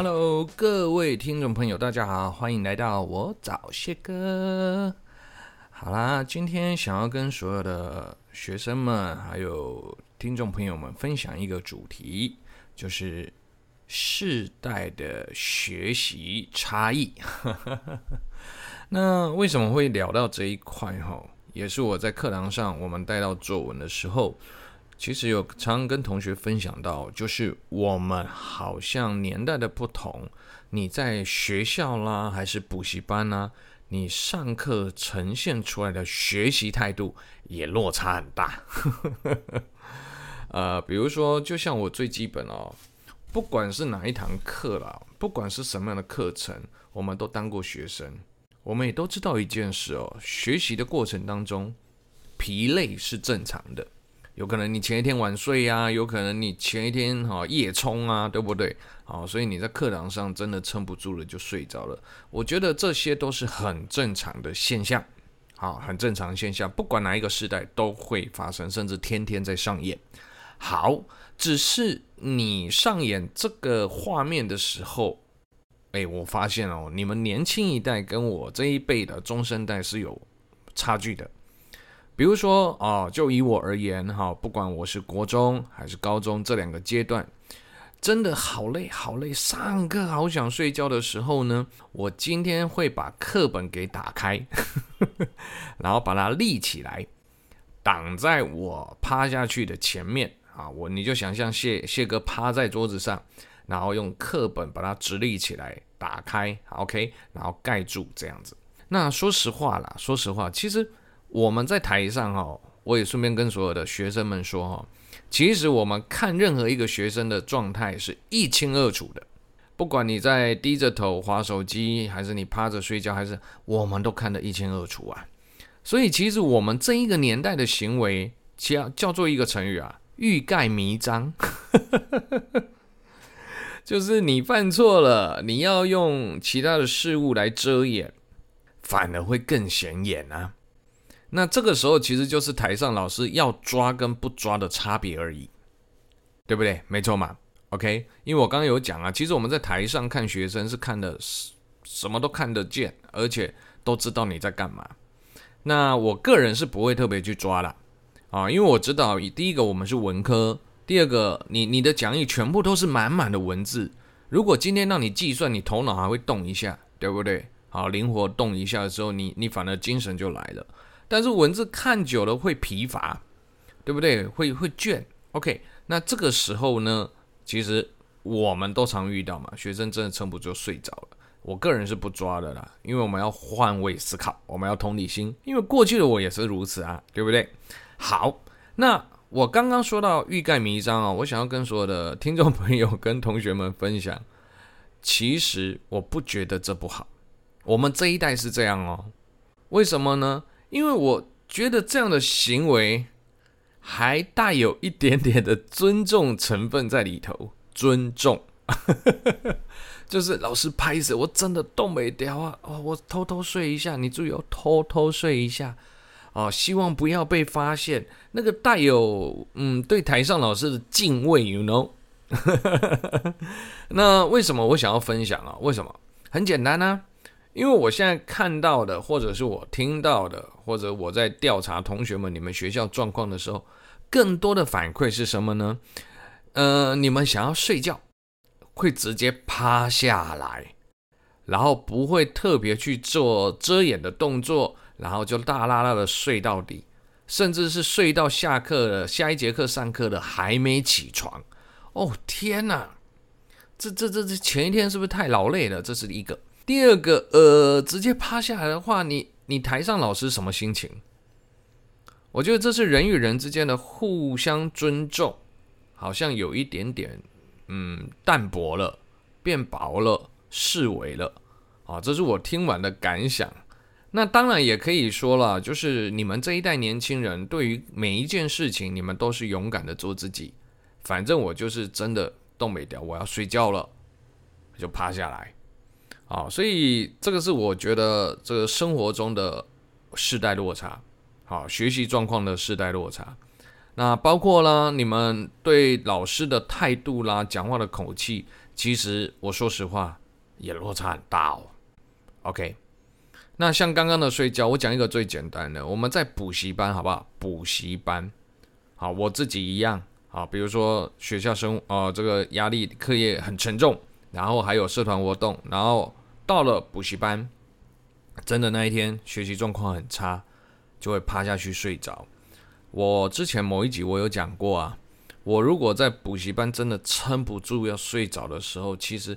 Hello，各位听众朋友，大家好，欢迎来到我找谢哥。好啦，今天想要跟所有的学生们还有听众朋友们分享一个主题，就是世代的学习差异。那为什么会聊到这一块？哈，也是我在课堂上我们带到作文的时候。其实有常跟同学分享到，就是我们好像年代的不同，你在学校啦，还是补习班啦，你上课呈现出来的学习态度也落差很大。呃，比如说，就像我最基本哦，不管是哪一堂课啦，不管是什么样的课程，我们都当过学生，我们也都知道一件事哦，学习的过程当中，疲累是正常的。有可能你前一天晚睡呀，有可能你前一天哈夜冲啊，对不对？好，所以你在课堂上真的撑不住了就睡着了。我觉得这些都是很正常的现象，好，很正常现象，不管哪一个时代都会发生，甚至天天在上演。好，只是你上演这个画面的时候，哎，我发现哦，你们年轻一代跟我这一辈的中生代是有差距的。比如说啊，就以我而言哈，不管我是国中还是高中这两个阶段，真的好累好累，上课好想睡觉的时候呢，我今天会把课本给打开，然后把它立起来，挡在我趴下去的前面啊，我你就想象谢谢哥趴在桌子上，然后用课本把它直立起来，打开，OK，然后盖住这样子。那说实话啦，说实话，其实。我们在台上哈，我也顺便跟所有的学生们说哈，其实我们看任何一个学生的状态是一清二楚的，不管你在低着头划手机，还是你趴着睡觉，还是我们都看得一清二楚啊。所以其实我们这一个年代的行为，叫叫做一个成语啊，欲盖弥彰，就是你犯错了，你要用其他的事物来遮掩，反而会更显眼啊。那这个时候其实就是台上老师要抓跟不抓的差别而已，对不对？没错嘛。OK，因为我刚刚有讲啊，其实我们在台上看学生是看的什么都看得见，而且都知道你在干嘛。那我个人是不会特别去抓啦，啊，因为我知道，第一个我们是文科，第二个你你的讲义全部都是满满的文字，如果今天让你计算，你头脑还会动一下，对不对？好，灵活动一下的时候，你你反而精神就来了。但是文字看久了会疲乏，对不对？会会倦。OK，那这个时候呢，其实我们都常遇到嘛，学生真的撑不住睡着了。我个人是不抓的啦，因为我们要换位思考，我们要同理心，因为过去的我也是如此啊，对不对？好，那我刚刚说到欲盖弥彰啊，我想要跟所有的听众朋友跟同学们分享，其实我不觉得这不好。我们这一代是这样哦，为什么呢？因为我觉得这样的行为还带有一点点的尊重成分在里头，尊重，就是老师拍死我真的动没掉啊！哦，我偷偷睡一下，你注意哦，偷偷睡一下哦，希望不要被发现。那个带有嗯，对台上老师的敬畏，you know？那为什么我想要分享啊？为什么？很简单啊。因为我现在看到的，或者是我听到的，或者我在调查同学们你们学校状况的时候，更多的反馈是什么呢？呃，你们想要睡觉，会直接趴下来，然后不会特别去做遮掩的动作，然后就大啦啦的睡到底，甚至是睡到下课了，下一节课上课的还没起床。哦，天哪，这这这这前一天是不是太劳累了？这是一个。第二个，呃，直接趴下来的话，你你台上老师什么心情？我觉得这是人与人之间的互相尊重，好像有一点点，嗯，淡薄了，变薄了，式微了，啊，这是我听完的感想。那当然也可以说了，就是你们这一代年轻人，对于每一件事情，你们都是勇敢的做自己。反正我就是真的动没掉，我要睡觉了，就趴下来。啊，所以这个是我觉得这个生活中的世代落差，好，学习状况的世代落差，那包括了你们对老师的态度啦、讲话的口气，其实我说实话也落差很大哦。OK，那像刚刚的睡觉，我讲一个最简单的，我们在补习班好不好？补习班，好，我自己一样，啊，比如说学校生呃这个压力课业很沉重，然后还有社团活动，然后到了补习班，真的那一天学习状况很差，就会趴下去睡着。我之前某一集我有讲过啊，我如果在补习班真的撑不住要睡着的时候，其实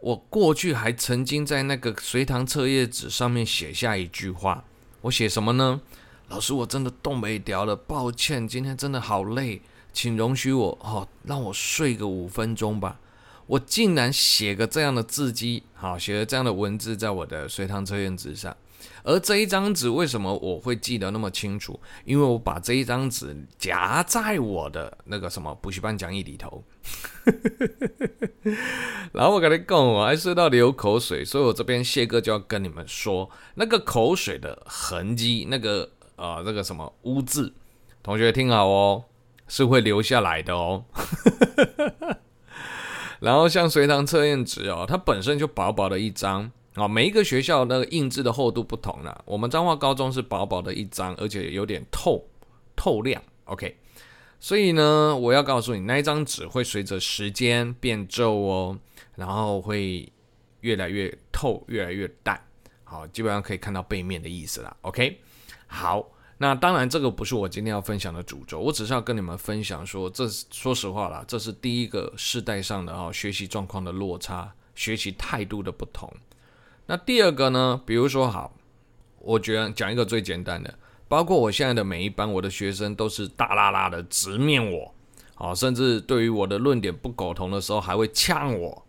我过去还曾经在那个随堂测验纸上面写下一句话，我写什么呢？老师，我真的动没掉了，抱歉，今天真的好累，请容许我哦，让我睡个五分钟吧。我竟然写个这样的字迹，好，写了这样的文字在我的随堂测验纸上。而这一张纸为什么我会记得那么清楚？因为我把这一张纸夹在我的那个什么补习班讲义里头，然后我跟你讲，我还睡到流口水，所以我这边谢哥就要跟你们说，那个口水的痕迹，那个呃那个什么污渍，同学听好哦，是会留下来的哦。然后像随堂测验纸哦，它本身就薄薄的一张。啊，每一个学校那个印制的厚度不同啦。我们彰化高中是薄薄的一张，而且有点透透亮。OK，所以呢，我要告诉你，那一张纸会随着时间变皱哦，然后会越来越透，越来越淡。好，基本上可以看到背面的意思啦。OK，好，那当然这个不是我今天要分享的主轴，我只是要跟你们分享说，这说实话啦，这是第一个世代上的啊学习状况的落差，学习态度的不同。那第二个呢？比如说，好，我觉得讲一个最简单的，包括我现在的每一班，我的学生都是大啦啦的直面我，好，甚至对于我的论点不苟同的时候，还会呛我。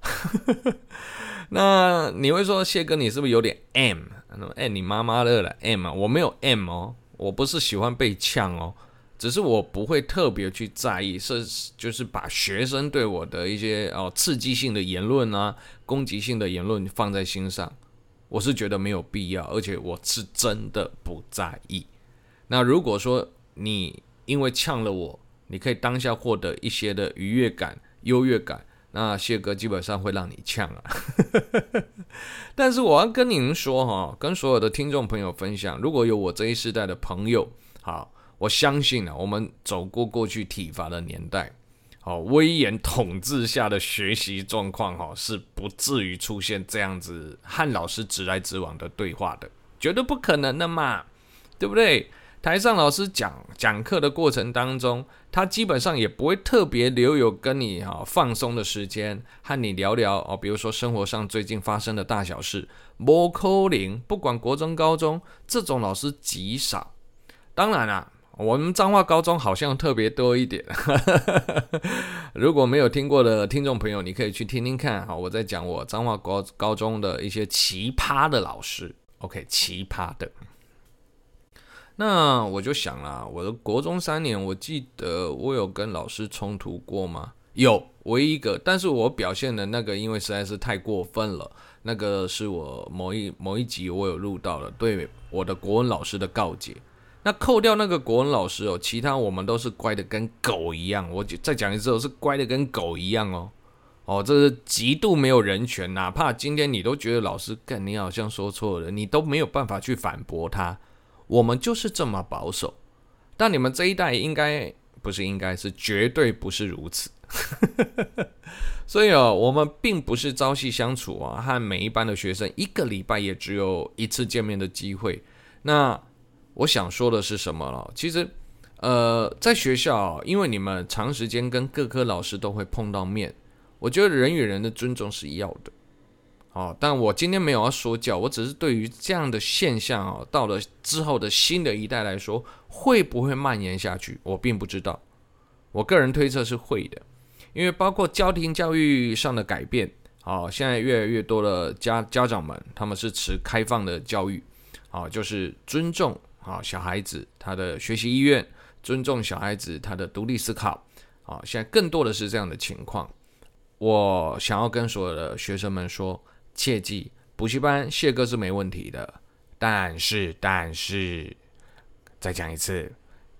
那你会说，谢哥，你是不是有点 M？那么，哎，你妈妈的了 M 啊？我没有 M 哦，我不是喜欢被呛哦。只是我不会特别去在意，是就是把学生对我的一些哦刺激性的言论啊、攻击性的言论放在心上，我是觉得没有必要，而且我是真的不在意。那如果说你因为呛了我，你可以当下获得一些的愉悦感、优越感，那谢哥基本上会让你呛啊。但是我要跟您说哈，跟所有的听众朋友分享，如果有我这一世代的朋友，好。我相信啊，我们走过过去体罚的年代，哦，威严统治下的学习状况，哈，是不至于出现这样子和老师直来直往的对话的，绝对不可能的嘛，对不对？台上老师讲讲课的过程当中，他基本上也不会特别留有跟你哈放松的时间，和你聊聊哦，比如说生活上最近发生的大小事。不可能，不管国中、高中，这种老师极少。当然啦。我们彰化高中好像特别多一点，如果没有听过的听众朋友，你可以去听听看。好，我在讲我彰化高高中的一些奇葩的老师。OK，奇葩的。那我就想了，我的国中三年，我记得我有跟老师冲突过吗？有，唯一一个。但是我表现的那个，因为实在是太过分了。那个是我某一某一集我有录到了，对我的国文老师的告诫。那扣掉那个国文老师哦，其他我们都是乖的跟狗一样。我就再讲一次，是乖的跟狗一样哦。哦，这是极度没有人权，哪怕今天你都觉得老师干，你好像说错了，你都没有办法去反驳他。我们就是这么保守，但你们这一代应该不是，应该是绝对不是如此。所以哦，我们并不是朝夕相处啊，和每一班的学生一个礼拜也只有一次见面的机会。那。我想说的是什么了？其实，呃，在学校，因为你们长时间跟各科老师都会碰到面，我觉得人与人的尊重是要的。哦，但我今天没有要说教，我只是对于这样的现象哦，到了之后的新的一代来说，会不会蔓延下去，我并不知道。我个人推测是会的，因为包括家庭教育上的改变，哦，现在越来越多的家家长们他们是持开放的教育，哦，就是尊重。啊，小孩子他的学习意愿，尊重小孩子他的独立思考。啊，现在更多的是这样的情况。我想要跟所有的学生们说，切记，补习班谢哥是没问题的，但是但是，再讲一次，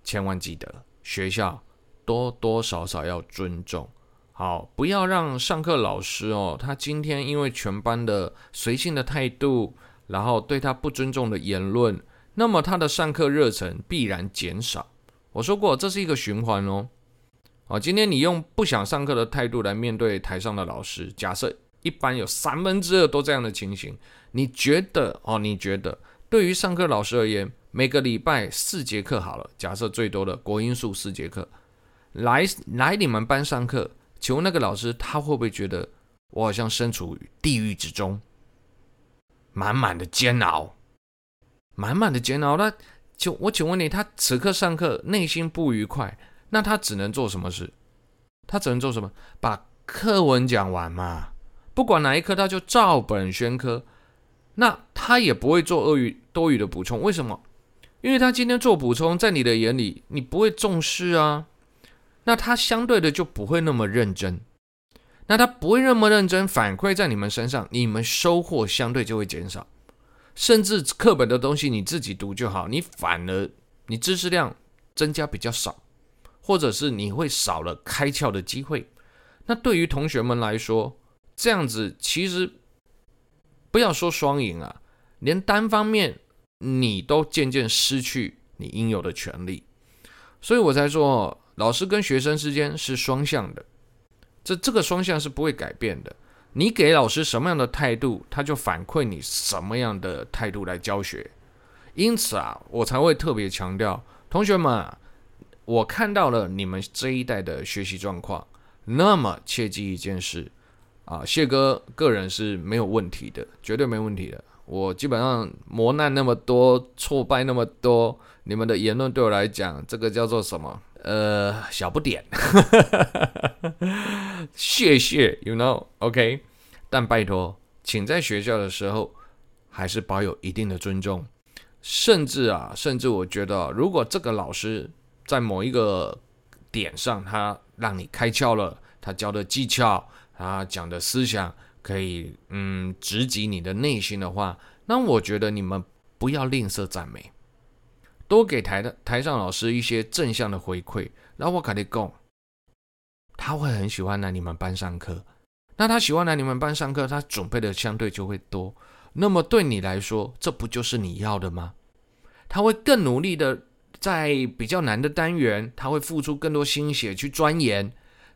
千万记得学校多多少少要尊重。好，不要让上课老师哦，他今天因为全班的随性的态度，然后对他不尊重的言论，那么他的上课热忱必然减少。我说过，这是一个循环哦。好，今天你用不想上课的态度来面对台上的老师，假设一般有三分之二都这样的情形，你觉得哦？你觉得对于上课老师而言，每个礼拜四节课好了，假设最多的国英数四节课，来来你们班上课。请问那个老师他会不会觉得我好像身处于地狱之中，满满的煎熬，满满的煎熬？那就我请问你，他此刻上课内心不愉快，那他只能做什么事？他只能做什么？把课文讲完嘛，不管哪一科，他就照本宣科。那他也不会做多余多余的补充，为什么？因为他今天做补充，在你的眼里，你不会重视啊。那他相对的就不会那么认真，那他不会那么认真，反馈在你们身上，你们收获相对就会减少，甚至课本的东西你自己读就好，你反而你知识量增加比较少，或者是你会少了开窍的机会。那对于同学们来说，这样子其实不要说双赢啊，连单方面你都渐渐失去你应有的权利，所以我才说。老师跟学生之间是双向的，这这个双向是不会改变的。你给老师什么样的态度，他就反馈你什么样的态度来教学。因此啊，我才会特别强调，同学们，我看到了你们这一代的学习状况，那么切记一件事啊，谢哥个人是没有问题的，绝对没问题的。我基本上磨难那么多，挫败那么多，你们的言论对我来讲，这个叫做什么？呃，小不点，谢谢，you know，OK，但拜托，请在学校的时候还是保有一定的尊重，甚至啊，甚至我觉得，如果这个老师在某一个点上，他让你开窍了，他教的技巧，他讲的思想，可以嗯直击你的内心的话，那我觉得你们不要吝啬赞美。多给台的台上老师一些正向的回馈，然后我跟你讲，他会很喜欢来你们班上课。那他喜欢来你们班上课，他准备的相对就会多。那么对你来说，这不就是你要的吗？他会更努力的在比较难的单元，他会付出更多心血去钻研，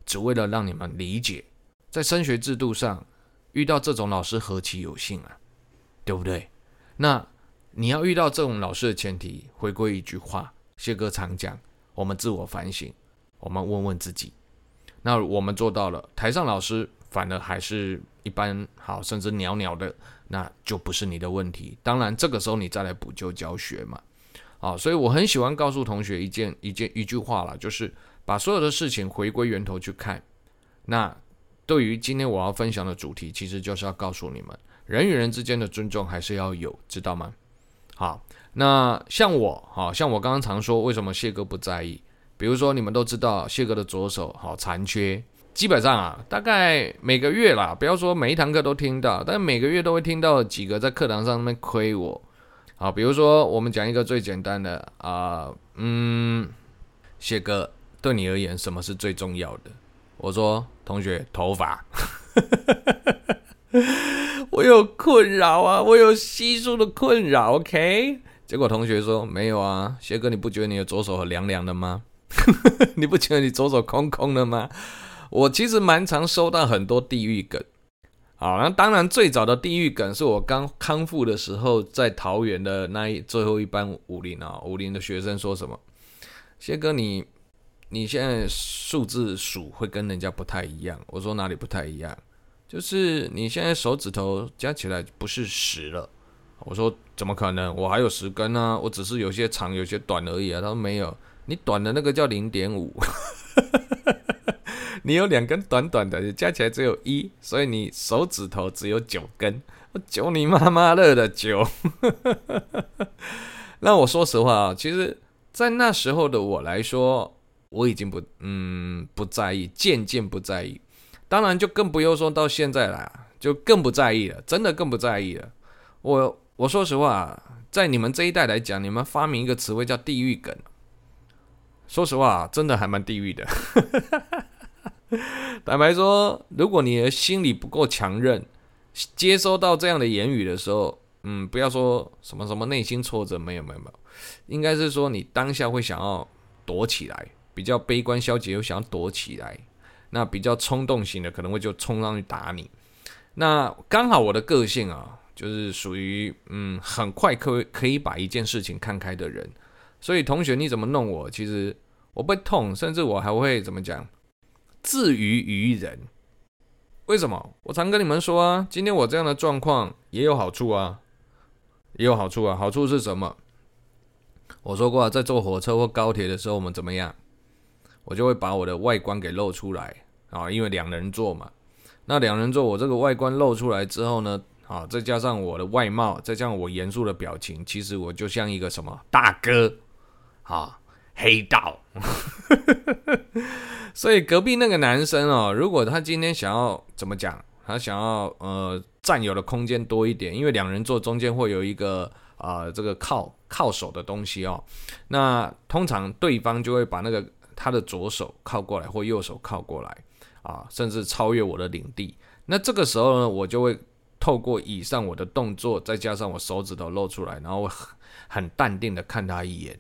只为了让你们理解。在升学制度上，遇到这种老师何其有幸啊，对不对？那。你要遇到这种老师的前提，回归一句话，谢哥常讲，我们自我反省，我们问问自己，那我们做到了，台上老师反而还是一般好，甚至鸟鸟的，那就不是你的问题。当然，这个时候你再来补救教学嘛，啊，所以我很喜欢告诉同学一件一件一句话了，就是把所有的事情回归源头去看。那对于今天我要分享的主题，其实就是要告诉你们，人与人之间的尊重还是要有，知道吗？好，那像我，好像我刚刚常说，为什么谢哥不在意？比如说，你们都知道谢哥的左手好残缺，基本上啊，大概每个月啦，不要说每一堂课都听到，但每个月都会听到几个在课堂上面亏我。好，比如说我们讲一个最简单的啊、嗯，谢哥对你而言什么是最重要的？我说同学头发。我有困扰啊，我有稀疏的困扰，OK？结果同学说没有啊，谢哥，你不觉得你的左手很凉凉的吗？你不觉得你左手空空的吗？我其实蛮常收到很多地狱梗，好，那当然最早的地狱梗是我刚康复的时候，在桃园的那一最后一班武林啊，武林的学生说什么？谢哥你你现在数字数会跟人家不太一样，我说哪里不太一样？就是你现在手指头加起来不是十了，我说怎么可能？我还有十根呢，我只是有些长有些短而已啊。他说没有，你短的那个叫零点五，你有两根短短的，加起来只有一，所以你手指头只有九根。我九你妈妈乐的九。那我说实话啊，其实，在那时候的我来说，我已经不嗯不在意，渐渐不在意。当然，就更不用说到现在了，就更不在意了，真的更不在意了。我我说实话，在你们这一代来讲，你们发明一个词汇叫“地狱梗”。说实话，真的还蛮地狱的。坦白说，如果你的心理不够强韧，接收到这样的言语的时候，嗯，不要说什么什么内心挫折，没有没有没有，应该是说你当下会想要躲起来，比较悲观消极又想要躲起来，那比较冲动型的可能会就冲上去打你。那刚好我的个性啊，就是属于嗯很快可可以把一件事情看开的人，所以同学你怎么弄我，其实我不痛，甚至我还会怎么讲，自娱于人。为什么？我常跟你们说啊，今天我这样的状况也有好处啊，也有好处啊。好处是什么？我说过啊，在坐火车或高铁的时候，我们怎么样？我就会把我的外观给露出来啊，因为两人座嘛。那两人座，我这个外观露出来之后呢，啊，再加上我的外貌，再加上我严肃的表情，其实我就像一个什么大哥啊，黑道。所以隔壁那个男生哦，如果他今天想要怎么讲，他想要呃占有的空间多一点，因为两人座中间会有一个啊、这个靠靠手的东西哦，那通常对方就会把那个他的左手靠过来或右手靠过来啊，甚至超越我的领地。那这个时候呢，我就会透过以上我的动作，再加上我手指头露出来，然后很淡定的看他一眼。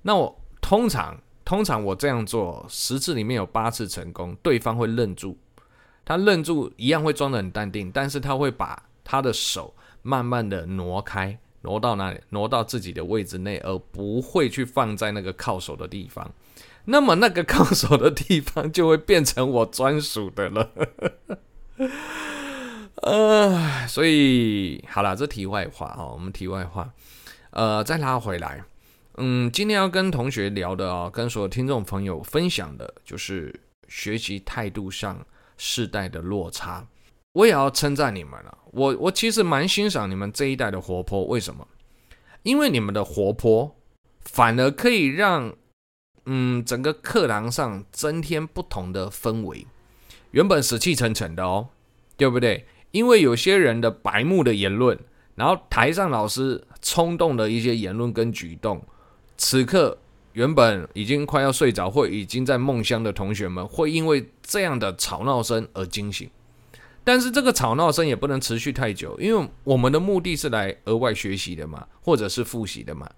那我通常。通常我这样做十次里面有八次成功，对方会愣住，他愣住一样会装得很淡定，但是他会把他的手慢慢的挪开，挪到哪里？挪到自己的位置内，而不会去放在那个靠手的地方。那么那个靠手的地方就会变成我专属的了。呃，所以好了，这题外话哦，我们题外话，呃，再拉回来。嗯，今天要跟同学聊的啊，跟所有听众朋友分享的，就是学习态度上世代的落差。我也要称赞你们了，我我其实蛮欣赏你们这一代的活泼。为什么？因为你们的活泼，反而可以让嗯整个课堂上增添不同的氛围。原本死气沉沉的哦，对不对？因为有些人的白目的言论，然后台上老师冲动的一些言论跟举动。此刻，原本已经快要睡着或已经在梦乡的同学们，会因为这样的吵闹声而惊醒。但是这个吵闹声也不能持续太久，因为我们的目的是来额外学习的嘛，或者是复习的嘛，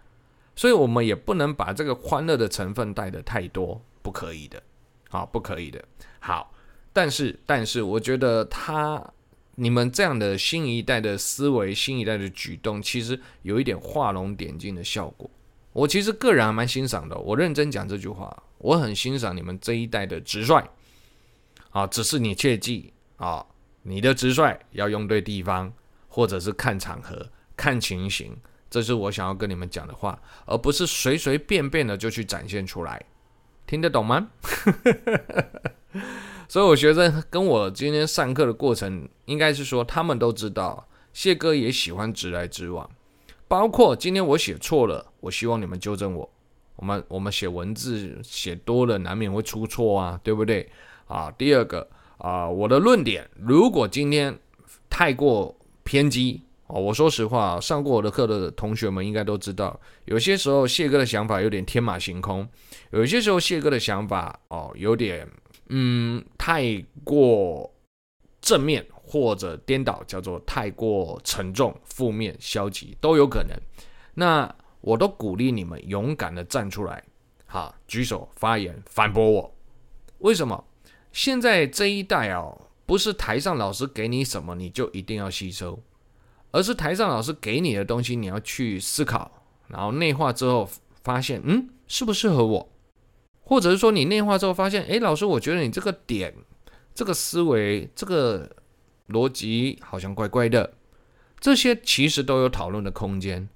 所以我们也不能把这个欢乐的成分带的太多，不可以的，啊，不可以的。好，但是，但是，我觉得他你们这样的新一代的思维、新一代的举动，其实有一点画龙点睛的效果。我其实个人还蛮欣赏的，我认真讲这句话，我很欣赏你们这一代的直率啊，只是你切记啊，你的直率要用对地方，或者是看场合、看情形，这是我想要跟你们讲的话，而不是随随便便的就去展现出来，听得懂吗？所以，我学生跟我今天上课的过程，应该是说他们都知道，谢哥也喜欢直来直往。包括今天我写错了，我希望你们纠正我。我们我们写文字写多了，难免会出错啊，对不对？啊，第二个啊，我的论点如果今天太过偏激哦，我说实话，上过我的课的同学们应该都知道，有些时候谢哥的想法有点天马行空，有些时候谢哥的想法哦，有点嗯太过正面。或者颠倒，叫做太过沉重、负面、消极都有可能。那我都鼓励你们勇敢的站出来，好，举手发言反驳我。为什么？现在这一代哦，不是台上老师给你什么你就一定要吸收，而是台上老师给你的东西你要去思考，然后内化之后发现，嗯，适不适合我？或者是说你内化之后发现，诶，老师，我觉得你这个点、这个思维、这个。逻辑好像怪怪的，这些其实都有讨论的空间。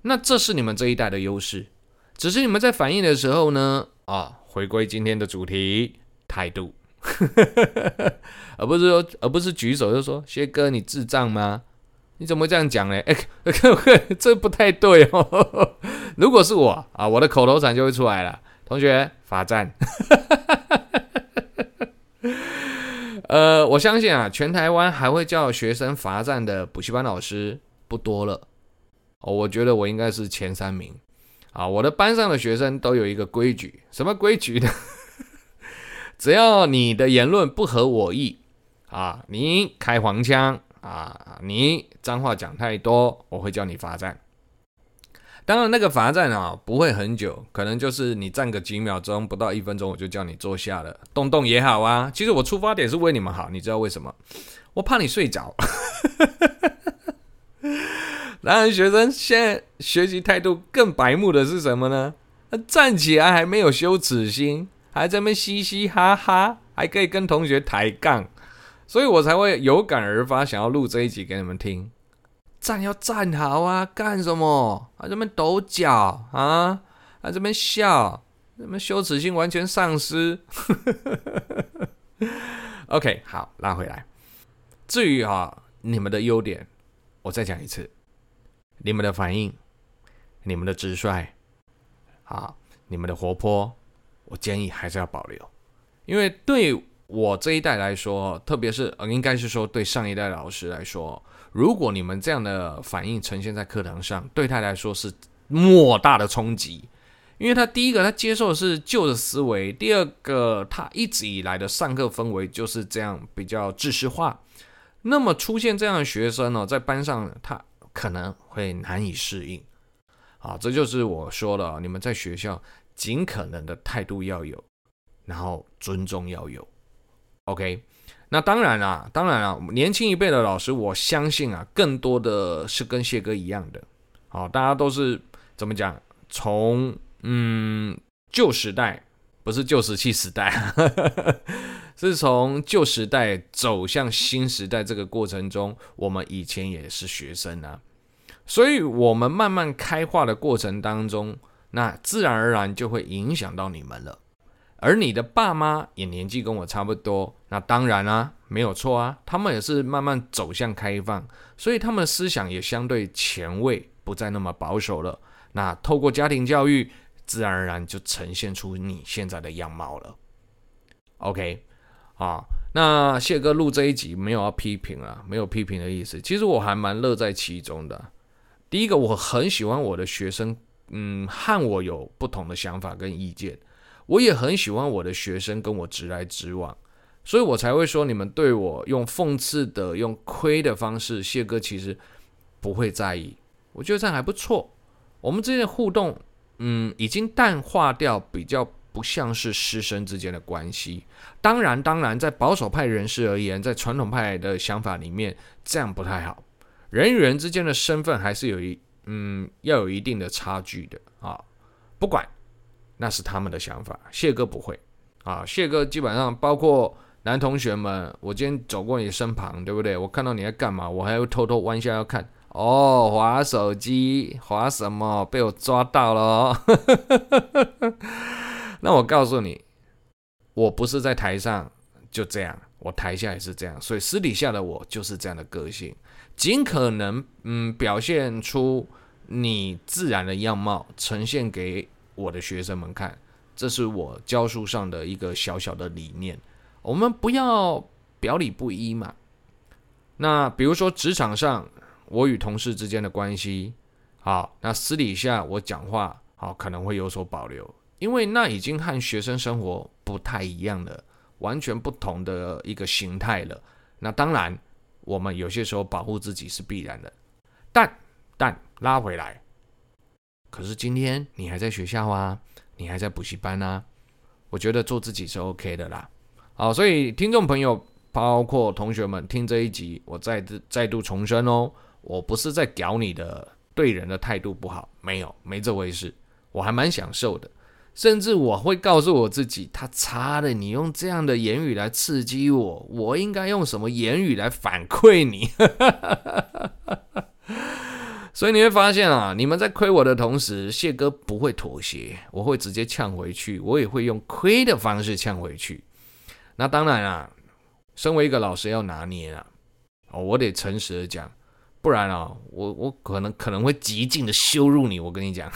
那这是你们这一代的优势，只是你们在反应的时候呢，啊，回归今天的主题，态度，而不是说，而不是举手就说，谢哥你智障吗？你怎么这样讲呢？哎，这不太对哦。如果是我啊，我的口头禅就会出来了，同学罚站。呃，我相信啊，全台湾还会叫学生罚站的补习班老师不多了。哦，我觉得我应该是前三名啊。我的班上的学生都有一个规矩，什么规矩呢？只要你的言论不合我意啊，你开黄腔啊，你脏话讲太多，我会叫你罚站。当然，那个罚站啊不会很久，可能就是你站个几秒钟，不到一分钟，我就叫你坐下了，动动也好啊。其实我出发点是为你们好，你知道为什么？我怕你睡着。当然，学生现在学习态度更白目的是什么呢？站起来还没有羞耻心，还在那嘻嘻哈哈，还可以跟同学抬杠，所以我才会有感而发，想要录这一集给你们听。站要站好啊！干什么？啊这边抖脚啊？啊这边笑？这边羞耻心完全丧失。OK，好，拉回来。至于啊，你们的优点，我再讲一次：你们的反应，你们的直率，啊，你们的活泼，我建议还是要保留，因为对我这一代来说，特别是呃应该是说对上一代老师来说。如果你们这样的反应呈现在课堂上，对他来说是莫大的冲击，因为他第一个他接受的是旧的思维，第二个他一直以来的上课氛围就是这样比较知识化，那么出现这样的学生呢，在班上他可能会难以适应，啊，这就是我说的，你们在学校尽可能的态度要有，然后尊重要有。，OK。那当然啦，当然啦，年轻一辈的老师，我相信啊，更多的是跟谢哥一样的，好，大家都是怎么讲？从嗯旧时代，不是旧石器时代，是从旧时代走向新时代这个过程中，我们以前也是学生啊，所以我们慢慢开化的过程当中，那自然而然就会影响到你们了。而你的爸妈也年纪跟我差不多，那当然啊，没有错啊，他们也是慢慢走向开放，所以他们思想也相对前卫，不再那么保守了。那透过家庭教育，自然而然就呈现出你现在的样貌了。OK，啊，那谢哥录这一集没有要批评啊，没有批评的意思，其实我还蛮乐在其中的。第一个，我很喜欢我的学生，嗯，和我有不同的想法跟意见。我也很喜欢我的学生跟我直来直往，所以我才会说，你们对我用讽刺的、用亏的方式，谢哥其实不会在意。我觉得这样还不错。我们之间的互动，嗯，已经淡化掉，比较不像是师生之间的关系。当然，当然，在保守派人士而言，在传统派的想法里面，这样不太好。人与人之间的身份还是有一，嗯，要有一定的差距的啊。不管。那是他们的想法，谢哥不会啊。谢哥基本上包括男同学们，我今天走过你身旁，对不对？我看到你在干嘛，我还会偷偷弯下要看。哦，滑手机，滑什么？被我抓到了哦。那我告诉你，我不是在台上就这样，我台下也是这样，所以私底下的我就是这样的个性，尽可能嗯表现出你自然的样貌，呈现给。我的学生们看，这是我教书上的一个小小的理念。我们不要表里不一嘛。那比如说职场上，我与同事之间的关系，好，那私底下我讲话，好，可能会有所保留，因为那已经和学生生活不太一样了，完全不同的一个形态了。那当然，我们有些时候保护自己是必然的，但但拉回来。可是今天你还在学校啊，你还在补习班啊，我觉得做自己是 OK 的啦。好，所以听众朋友，包括同学们听这一集，我再再度重申哦，我不是在屌你的对人的态度不好，没有，没这回事，我还蛮享受的，甚至我会告诉我自己，他擦的，你用这样的言语来刺激我，我应该用什么言语来反馈你？所以你会发现啊，你们在亏我的同时，谢哥不会妥协，我会直接呛回去，我也会用亏的方式呛回去。那当然啊，身为一个老师要拿捏啊，哦，我得诚实的讲，不然啊，我我可能可能会极尽的羞辱你。我跟你讲，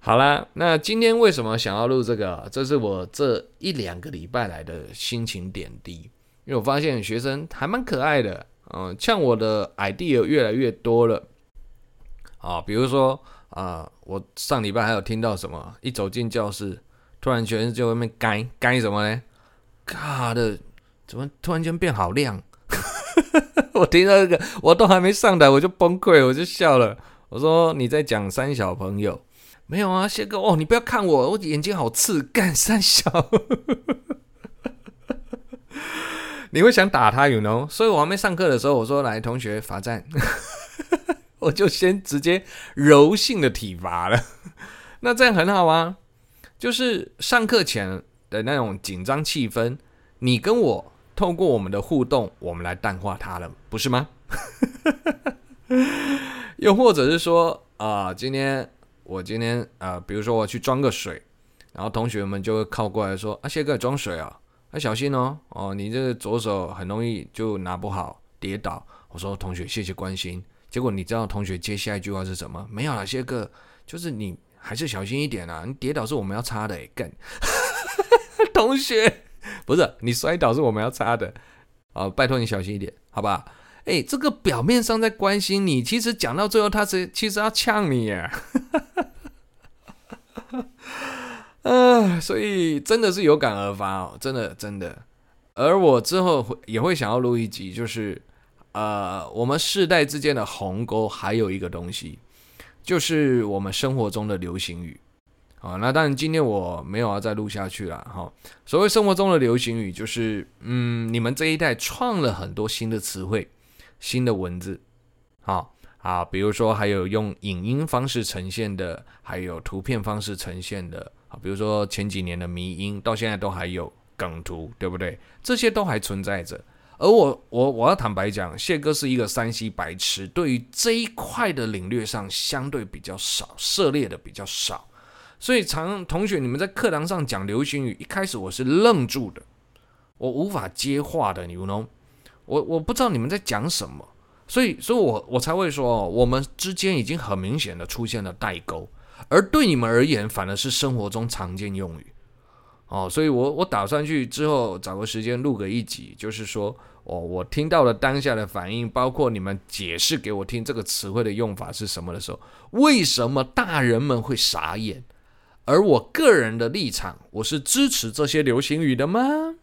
好啦，那今天为什么想要录这个？这是我这一两个礼拜来的心情点滴，因为我发现学生还蛮可爱的。嗯，像我的 idea 越来越多了，啊，比如说啊、我上礼拜还有听到什么？一走进教室，突然全世界外面该该什么呢？嘎的，怎么突然间变好亮？我听到这个，我都还没上台，我就崩溃，我就笑了。我说你在讲三小朋友？没有啊，谢哥哦，你不要看我，我眼睛好刺，干三小。你会想打他，you know？所以我还没上课的时候，我说来，同学罚站，我就先直接柔性的体罚了。那这样很好啊，就是上课前的那种紧张气氛，你跟我透过我们的互动，我们来淡化它了，不是吗？又或者是说啊、今天我今天啊、呃，比如说我去装个水，然后同学们就会靠过来说：“啊，谢哥装水啊。”要小心哦，哦，你这个左手很容易就拿不好，跌倒。我说同学，谢谢关心。结果你知道同学接下一句话是什么？没有啦，谢哥，就是你还是小心一点啊。你跌倒是我们要擦的，干。同学，不是你摔倒是我们要擦的，哦，拜托你小心一点，好吧？哎，这个表面上在关心你，其实讲到最后他是其实要呛你耶。啊，所以真的是有感而发哦，真的真的。而我之后会也会想要录一集，就是呃，我们世代之间的鸿沟，还有一个东西，就是我们生活中的流行语。好，那当然今天我没有要再录下去了哈。所谓生活中的流行语，就是嗯，你们这一代创了很多新的词汇、新的文字，好啊，比如说还有用影音方式呈现的，还有图片方式呈现的。比如说前几年的迷因，到现在都还有梗图，对不对？这些都还存在着。而我，我我要坦白讲，谢哥是一个山西白痴，对于这一块的领略上相对比较少，涉猎的比较少。所以常同学你们在课堂上讲流行语，一开始我是愣住的，我无法接话的，你 you know？我我不知道你们在讲什么，所以所以我我才会说，我们之间已经很明显的出现了代沟。而对你们而言，反而是生活中常见用语，哦，所以我我打算去之后找个时间录个一集，就是说，哦，我听到了当下的反应，包括你们解释给我听这个词汇的用法是什么的时候，为什么大人们会傻眼？而我个人的立场，我是支持这些流行语的吗？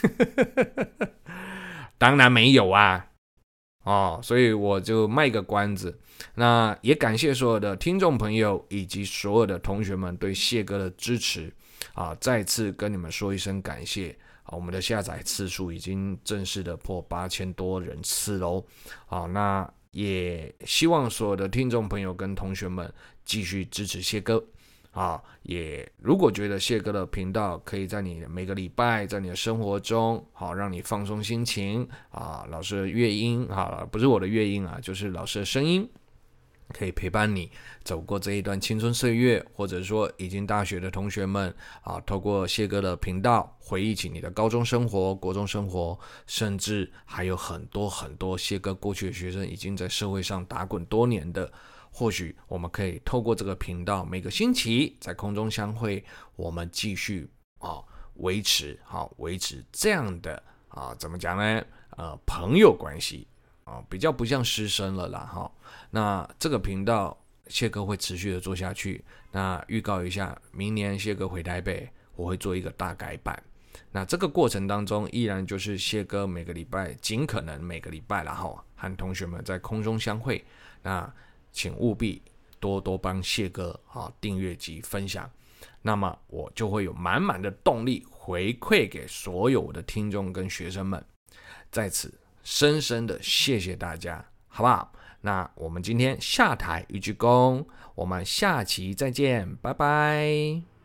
当然没有啊。哦，所以我就卖个关子。那也感谢所有的听众朋友以及所有的同学们对谢哥的支持啊！再次跟你们说一声感谢啊！我们的下载次数已经正式的破八千多人次喽！好，那也希望所有的听众朋友跟同学们继续支持谢哥。啊，也如果觉得谢哥的频道可以在你每个礼拜在你的生活中，好让你放松心情啊，老师的乐音啊，不是我的乐音啊，就是老师的声音，可以陪伴你走过这一段青春岁月，或者说已经大学的同学们啊，透过谢哥的频道回忆起你的高中生活、国中生活，甚至还有很多很多谢哥过去的学生已经在社会上打滚多年的。或许我们可以透过这个频道，每个星期在空中相会，我们继续啊维持好维持这样的啊怎么讲呢？呃，朋友关系啊，比较不像师生了啦哈。那这个频道谢哥会持续的做下去。那预告一下，明年谢哥回台北，我会做一个大改版。那这个过程当中，依然就是谢哥每个礼拜尽可能每个礼拜然后和同学们在空中相会。那请务必多多帮谢哥啊订阅及分享，那么我就会有满满的动力回馈给所有的听众跟学生们。在此深深的谢谢大家，好不好？那我们今天下台一鞠躬，我们下期再见，拜拜。